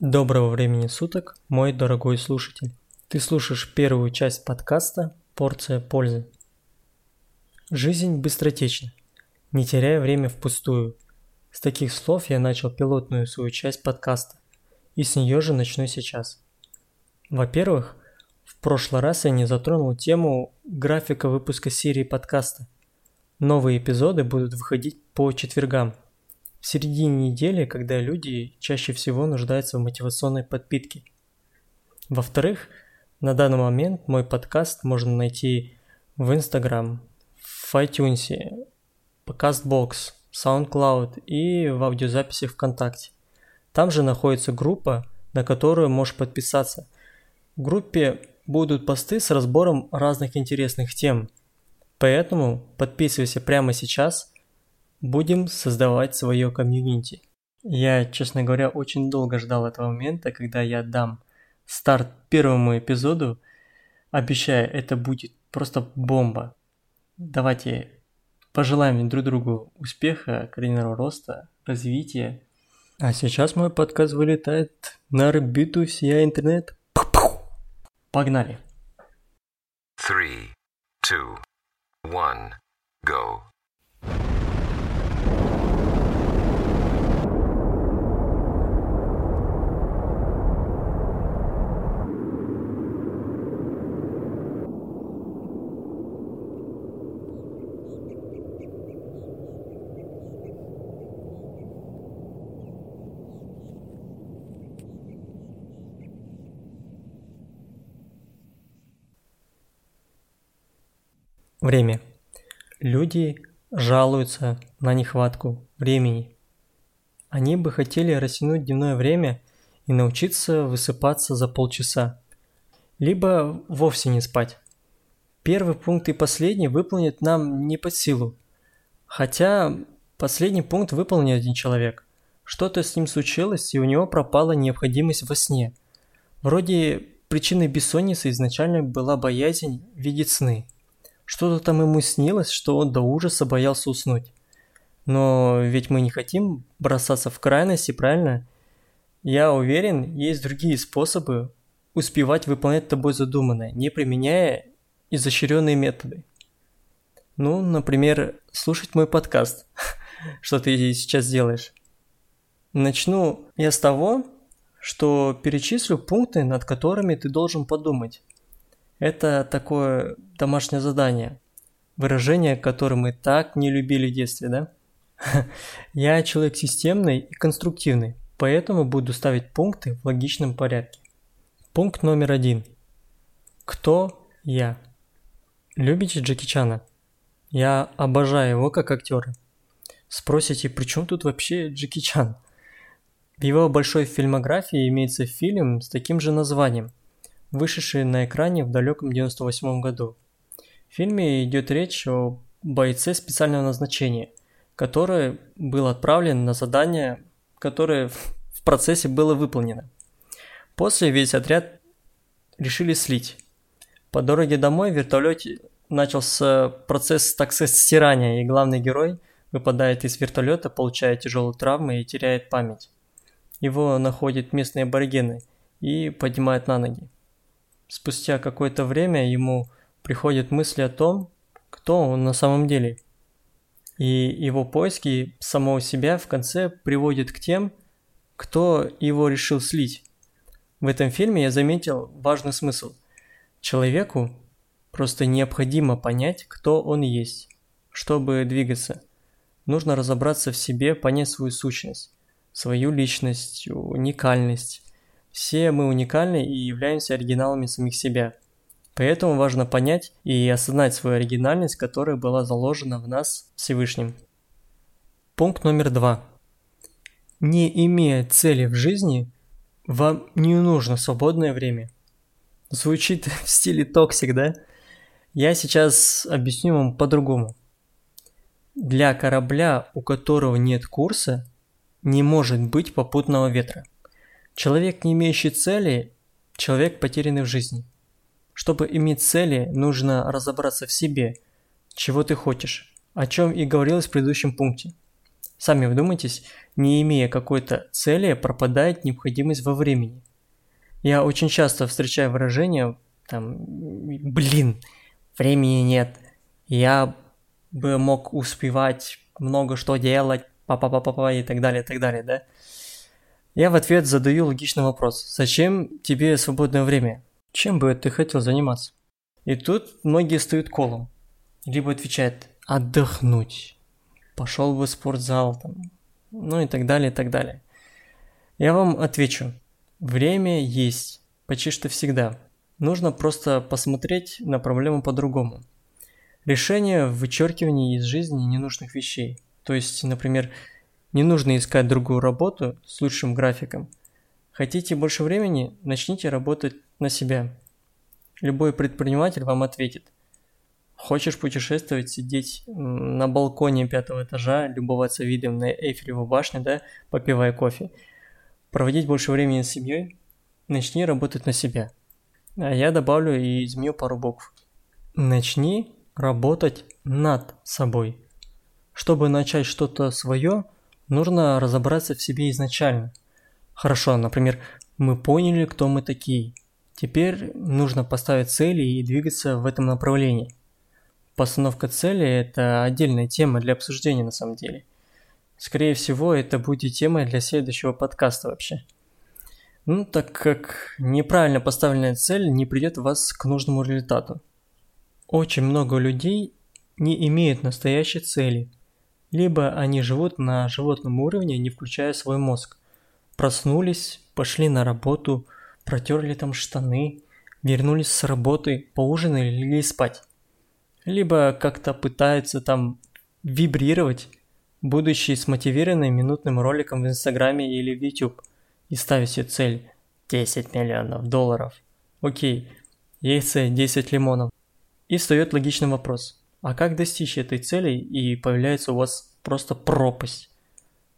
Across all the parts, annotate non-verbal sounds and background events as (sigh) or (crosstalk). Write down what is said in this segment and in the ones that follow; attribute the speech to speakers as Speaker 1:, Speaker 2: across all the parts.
Speaker 1: Доброго времени суток, мой дорогой слушатель. Ты слушаешь первую часть подкаста «Порция пользы». Жизнь быстротечна. Не теряя время впустую. С таких слов я начал пилотную свою часть подкаста. И с нее же начну сейчас. Во-первых, в прошлый раз я не затронул тему графика выпуска серии подкаста. Новые эпизоды будут выходить по четвергам – в середине недели, когда люди чаще всего нуждаются в мотивационной подпитке. Во-вторых, на данный момент мой подкаст можно найти в Instagram, в iTunes, CastBox, SoundCloud и в аудиозаписях ВКонтакте. Там же находится группа, на которую можешь подписаться. В группе будут посты с разбором разных интересных тем. Поэтому подписывайся прямо сейчас Будем создавать свое комьюнити. Я, честно говоря, очень долго ждал этого момента, когда я дам старт первому эпизоду. Обещаю, это будет просто бомба. Давайте пожелаем друг другу успеха, карьерного роста, развития. А сейчас мой подкаст вылетает на орбиту всея интернет. Погнали! Three, two, one, go. Время. Люди жалуются на нехватку времени. Они бы хотели растянуть дневное время и научиться высыпаться за полчаса, либо вовсе не спать. Первый пункт и последний выполнить нам не под силу. Хотя последний пункт выполнил один человек. Что-то с ним случилось, и у него пропала необходимость во сне. Вроде причиной бессонницы изначально была боязнь видеть сны – что-то там ему снилось, что он до ужаса боялся уснуть. Но ведь мы не хотим бросаться в крайности, правильно? Я уверен, есть другие способы успевать выполнять тобой задуманное, не применяя изощренные методы. Ну, например, слушать мой подкаст, (laughs) что ты сейчас делаешь. Начну я с того, что перечислю пункты, над которыми ты должен подумать. Это такое домашнее задание, выражение, которое мы так не любили в детстве, да? (laughs) Я человек системный и конструктивный, поэтому буду ставить пункты в логичном порядке. Пункт номер один. Кто я? Любите Джеки Чана? Я обожаю его как актера. Спросите, при чем тут вообще Джеки Чан? В его большой фильмографии имеется фильм с таким же названием – вышедший на экране в далеком 98 году. В фильме идет речь о бойце специального назначения, который был отправлен на задание, которое в процессе было выполнено. После весь отряд решили слить. По дороге домой в вертолете начался процесс, так сказать, стирания, и главный герой выпадает из вертолета, получает тяжелые травмы и теряет память. Его находят местные аборигены и поднимают на ноги спустя какое-то время ему приходят мысли о том, кто он на самом деле. И его поиски самого себя в конце приводят к тем, кто его решил слить. В этом фильме я заметил важный смысл. Человеку просто необходимо понять, кто он есть, чтобы двигаться. Нужно разобраться в себе, понять свою сущность, свою личность, уникальность, все мы уникальны и являемся оригиналами самих себя. Поэтому важно понять и осознать свою оригинальность, которая была заложена в нас Всевышним. Пункт номер два. Не имея цели в жизни, вам не нужно свободное время. Звучит (laughs) в стиле toxic, да? Я сейчас объясню вам по-другому. Для корабля, у которого нет курса, не может быть попутного ветра. Человек, не имеющий цели, человек, потерянный в жизни. Чтобы иметь цели, нужно разобраться в себе, чего ты хочешь, о чем и говорилось в предыдущем пункте. Сами вдумайтесь, не имея какой-то цели, пропадает необходимость во времени. Я очень часто встречаю выражение там, блин, времени нет, я бы мог успевать много что делать, па-па-па-па и так далее, и так далее, да? Я в ответ задаю логичный вопрос. Зачем тебе свободное время? Чем бы ты хотел заниматься? И тут многие стоят колом. Либо отвечают отдохнуть, пошел бы в спортзал, там, ну и так далее, и так далее. Я вам отвечу. Время есть почти что всегда. Нужно просто посмотреть на проблему по-другому. Решение в вычеркивании из жизни ненужных вещей. То есть, например, не нужно искать другую работу с лучшим графиком. Хотите больше времени? Начните работать на себя. Любой предприниматель вам ответит. Хочешь путешествовать, сидеть на балконе пятого этажа, любоваться видом на Эйфелеву башню, да, попивая кофе, проводить больше времени с семьей? Начни работать на себя. А я добавлю и изменю пару букв. Начни работать над собой. Чтобы начать что-то свое, нужно разобраться в себе изначально. Хорошо, например, мы поняли, кто мы такие. Теперь нужно поставить цели и двигаться в этом направлении. Постановка цели – это отдельная тема для обсуждения на самом деле. Скорее всего, это будет темой для следующего подкаста вообще. Ну, так как неправильно поставленная цель не придет вас к нужному результату. Очень много людей не имеют настоящей цели, либо они живут на животном уровне, не включая свой мозг. Проснулись, пошли на работу, протерли там штаны, вернулись с работы, поужинали и легли спать. Либо как-то пытаются там вибрировать, будучи смотивированы минутным роликом в Инстаграме или в YouTube – и ставить себе цель 10 миллионов долларов. Окей, цель 10 лимонов. И встает логичный вопрос. А как достичь этой цели и появляется у вас просто пропасть?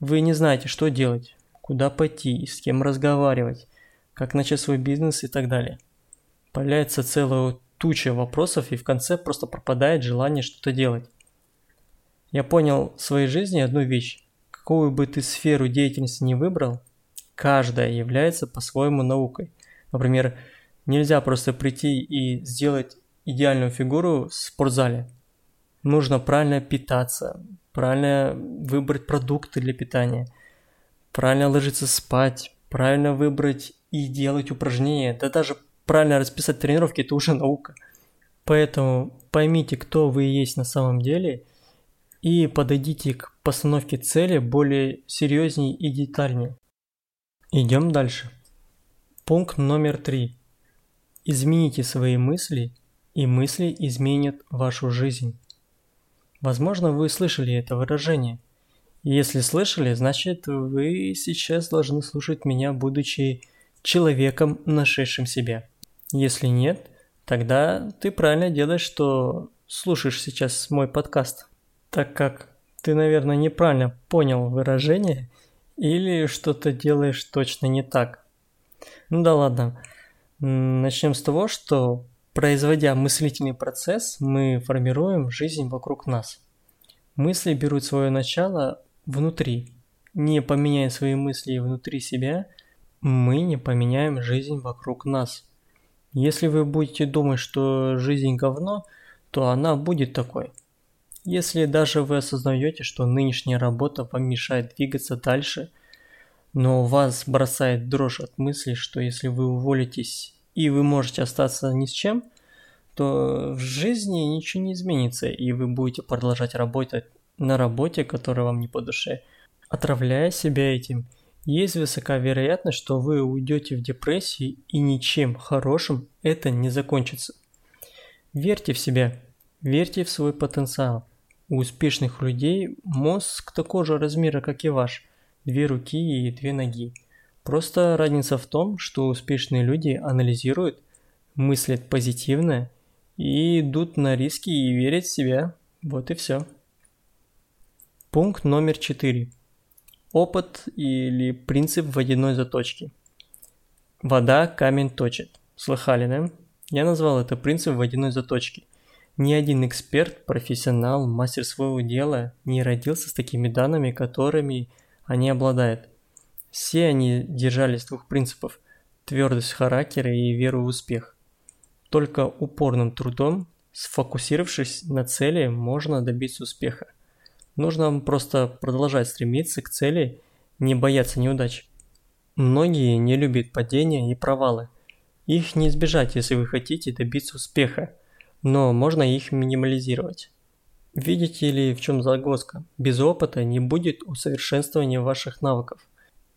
Speaker 1: Вы не знаете, что делать, куда пойти, с кем разговаривать, как начать свой бизнес и так далее. Появляется целая туча вопросов и в конце просто пропадает желание что-то делать. Я понял в своей жизни одну вещь. Какую бы ты сферу деятельности не выбрал – каждая является по-своему наукой. Например, нельзя просто прийти и сделать идеальную фигуру в спортзале. Нужно правильно питаться, правильно выбрать продукты для питания, правильно ложиться спать, правильно выбрать и делать упражнения, да даже правильно расписать тренировки – это уже (laughs) наука. Поэтому поймите, кто вы есть на самом деле и подойдите к постановке цели более серьезнее и детальнее. Идем дальше. Пункт номер три. Измените свои мысли, и мысли изменят вашу жизнь. Возможно, вы слышали это выражение. Если слышали, значит вы сейчас должны слушать меня, будучи человеком, нашедшим себя. Если нет, тогда ты правильно делаешь, что слушаешь сейчас мой подкаст, так как ты, наверное, неправильно понял выражение – или что-то делаешь точно не так. Ну да ладно. Начнем с того, что производя мыслительный процесс, мы формируем жизнь вокруг нас. Мысли берут свое начало внутри. Не поменяя свои мысли внутри себя, мы не поменяем жизнь вокруг нас. Если вы будете думать, что жизнь говно, то она будет такой – если даже вы осознаете, что нынешняя работа вам мешает двигаться дальше, но вас бросает дрожь от мысли, что если вы уволитесь и вы можете остаться ни с чем, то в жизни ничего не изменится, и вы будете продолжать работать на работе, которая вам не по душе, отравляя себя этим. Есть высока вероятность, что вы уйдете в депрессию и ничем хорошим это не закончится. Верьте в себя, верьте в свой потенциал. У успешных людей мозг такого же размера, как и ваш, две руки и две ноги. Просто разница в том, что успешные люди анализируют, мыслят позитивно и идут на риски и верят в себя. Вот и все. Пункт номер четыре. Опыт или принцип водяной заточки. Вода камень точит. Слыхали, да? Я назвал это принцип водяной заточки. Ни один эксперт, профессионал, мастер своего дела не родился с такими данными, которыми они обладают. Все они держались двух принципов – твердость характера и веру в успех. Только упорным трудом, сфокусировавшись на цели, можно добиться успеха. Нужно просто продолжать стремиться к цели, не бояться неудач. Многие не любят падения и провалы. Их не избежать, если вы хотите добиться успеха, но можно их минимализировать. Видите ли, в чем загвоздка? Без опыта не будет усовершенствования ваших навыков.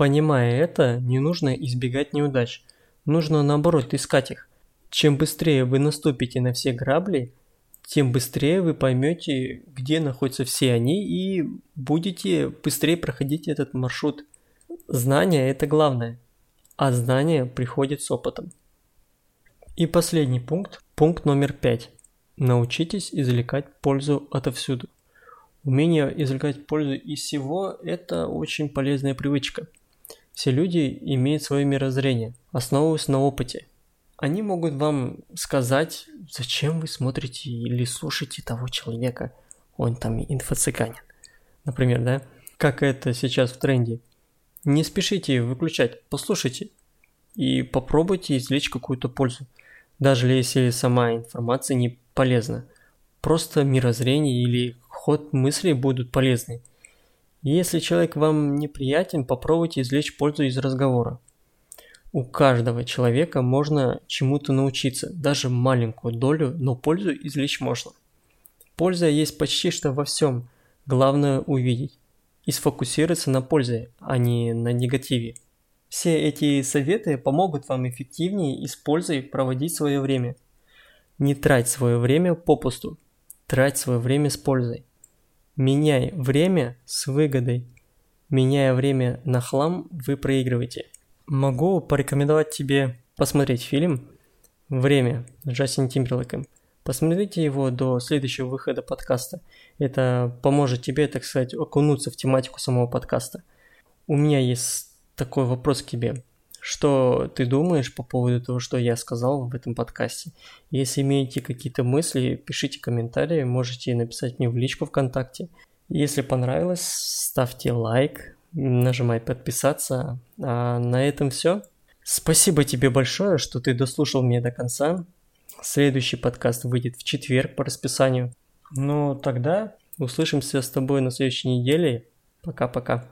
Speaker 1: Понимая это, не нужно избегать неудач. Нужно наоборот искать их. Чем быстрее вы наступите на все грабли, тем быстрее вы поймете, где находятся все они и будете быстрее проходить этот маршрут. Знание – это главное, а знание приходит с опытом. И последний пункт, пункт номер пять. Научитесь извлекать пользу отовсюду. Умение извлекать пользу из всего – это очень полезная привычка – все люди имеют свое мирозрение, основываясь на опыте. Они могут вам сказать, зачем вы смотрите или слушаете того человека, он там инфо-цыганин. Например, да? Как это сейчас в тренде. Не спешите выключать, послушайте и попробуйте извлечь какую-то пользу. Даже если сама информация не полезна. Просто мирозрение или ход мыслей будут полезны. Если человек вам неприятен, попробуйте извлечь пользу из разговора. У каждого человека можно чему-то научиться, даже маленькую долю, но пользу извлечь можно. Польза есть почти что во всем, главное увидеть и сфокусироваться на пользе, а не на негативе. Все эти советы помогут вам эффективнее и с пользой проводить свое время. Не трать свое время попусту, трать свое время с пользой. Меняй время с выгодой. Меняя время на хлам, вы проигрываете. Могу порекомендовать тебе посмотреть фильм «Время» с Джастин Тимберлейком. Посмотрите его до следующего выхода подкаста. Это поможет тебе, так сказать, окунуться в тематику самого подкаста. У меня есть такой вопрос к тебе. Что ты думаешь по поводу того, что я сказал в этом подкасте? Если имеете какие-то мысли, пишите комментарии, можете написать мне в личку ВКонтакте. Если понравилось, ставьте лайк, нажимай подписаться. А на этом все. Спасибо тебе большое, что ты дослушал меня до конца. Следующий подкаст выйдет в четверг по расписанию. Ну, тогда услышимся с тобой на следующей неделе. Пока-пока.